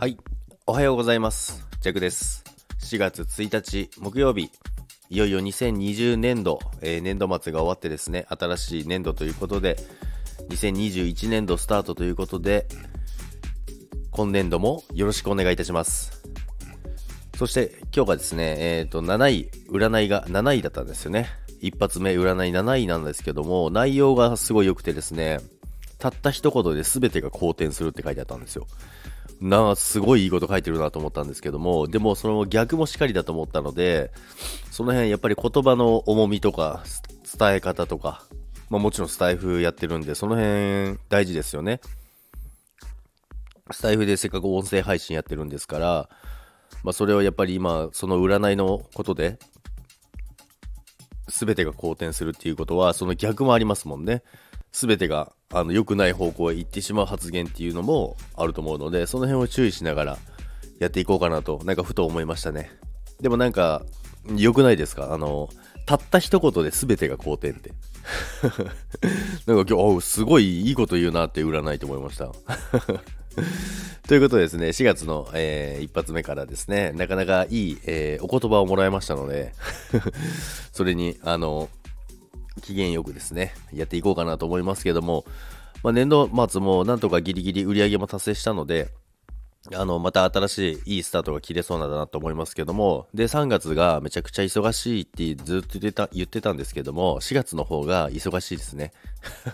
はい。おはようございます。ジャクです。4月1日木曜日、いよいよ2020年度、えー年度末が終わってですね、新しい年度ということで、2021年度スタートということで、今年度もよろしくお願いいたします。そして今日がですね、えっ、と、7位、占いが7位だったんですよね。一発目占い7位なんですけども、内容がすごい良くてですね、たった一言で全てが好転するって書いてあったんですよ。なあ、すごいいいこと書いてるなと思ったんですけども、でもその逆もしかりだと思ったので、その辺やっぱり言葉の重みとか、伝え方とか、まあもちろんスタイフやってるんで、その辺大事ですよね。スタイフでせっかく音声配信やってるんですから、まあそれをやっぱり今、その占いのことで、全てが好転するっていうことは、その逆もありますもんね。全てがあの良くない方向へ行ってしまう発言っていうのもあると思うので、その辺を注意しながらやっていこうかなと、なんかふと思いましたね。でもなんか、良くないですか？あの、たった一言で全てが好転って。なんか今日、すごいいいこと言うなって占いと思いました。ということでですね、4月の、えー一発目からですね、なかなかいい、えーお言葉をもらいましたので、それに、あの、機嫌よくですね、やっていこうかなと思いますけども、まあ、年度末もなんとかギリギリ売り上げも達成したので、あの、また新しいいいスタートが切れそうなんだなと思いますけども、で、3月がめちゃくちゃ忙しいってずっと言ってた、言ってたんですけども、4月の方が忙しいですね。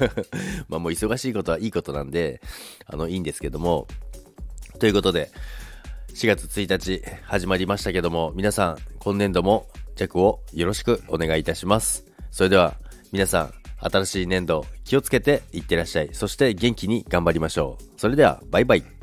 まあもう忙しいことはいいことなんで、あの、いいんですけども、ということで、4月1日始まりましたけども、皆さん、今年度も弱をよろしくお願いいたします。それでは、皆さん、新しい年度気をつけていってらっしゃい。そして元気に頑張りましょう。それでは、バイバイ。